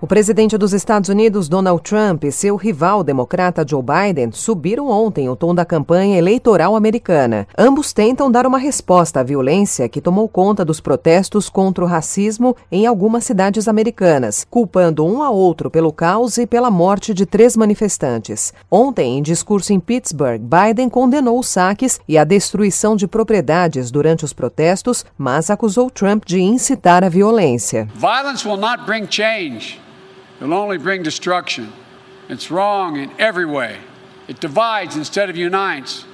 O presidente dos Estados Unidos, Donald Trump, e seu rival democrata Joe Biden subiram ontem o tom da campanha eleitoral americana. Ambos tentam dar uma resposta à violência que tomou conta dos protestos contra o racismo em algumas cidades americanas, culpando um a outro pelo caos e pela morte de três manifestantes. Ontem, em discurso em Pittsburgh, Biden condenou os saques e a destruição de propriedades durante os protestos, mas acusou Trump de incitar a violência. Violence will not bring change. It'll only bring destruction. It's wrong in every way. It divides instead of unites.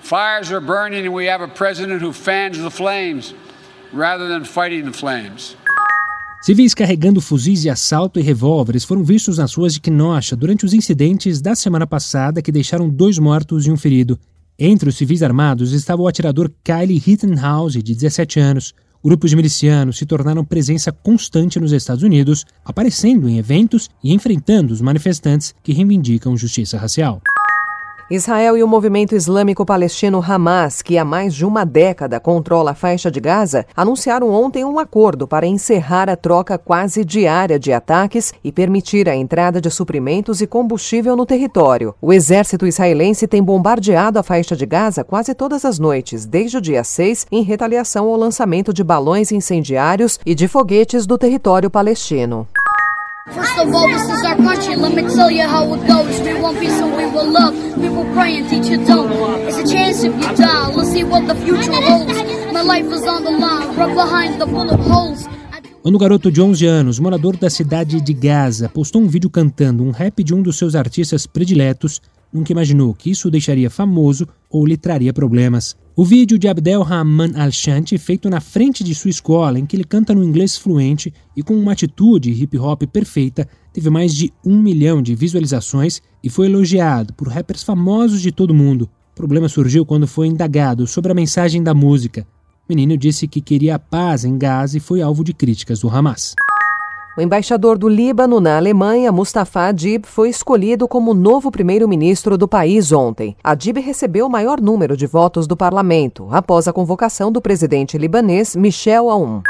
Fires are burning, and we have a president who fans the flames rather than fighting the flames. Civis carregando fuzis de assalto e revólveres foram vistos nas ruas de Kenosha durante os incidentes da semana passada que deixaram dois mortos e um ferido. Entre os civis armados estava o atirador Kyle Rittenhouse, de 17 anos. Grupos de milicianos se tornaram presença constante nos Estados Unidos, aparecendo em eventos e enfrentando os manifestantes que reivindicam justiça racial. Israel e o movimento islâmico palestino Hamas, que há mais de uma década controla a faixa de Gaza, anunciaram ontem um acordo para encerrar a troca quase diária de ataques e permitir a entrada de suprimentos e combustível no território. O exército israelense tem bombardeado a faixa de Gaza quase todas as noites, desde o dia 6, em retaliação ao lançamento de balões incendiários e de foguetes do território palestino. First of all, this is our country. Let me tell you how it goes. We want peace and we will love. We will pray and teach you don't. It's a chance if you die. Let's see what the future holds. My life is on the line, right behind the bullet holes. Quando o garoto de 11 anos, morador da cidade de Gaza, postou um vídeo cantando um rap de um dos seus artistas prediletos, nunca imaginou que isso o deixaria famoso ou lhe traria problemas. O vídeo de Abdel Rahman Al-Shanti, feito na frente de sua escola, em que ele canta no inglês fluente e com uma atitude hip hop perfeita, teve mais de um milhão de visualizações e foi elogiado por rappers famosos de todo mundo. O problema surgiu quando foi indagado sobre a mensagem da música. O menino disse que queria a paz em Gaza e foi alvo de críticas do Hamas. O embaixador do Líbano na Alemanha, Mustafa Adib, foi escolhido como novo primeiro-ministro do país ontem. Adib recebeu o maior número de votos do parlamento, após a convocação do presidente libanês Michel Aoun.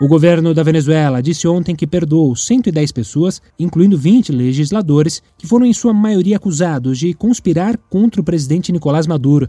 O governo da Venezuela disse ontem que perdoou 110 pessoas, incluindo 20 legisladores, que foram em sua maioria acusados de conspirar contra o presidente Nicolás Maduro.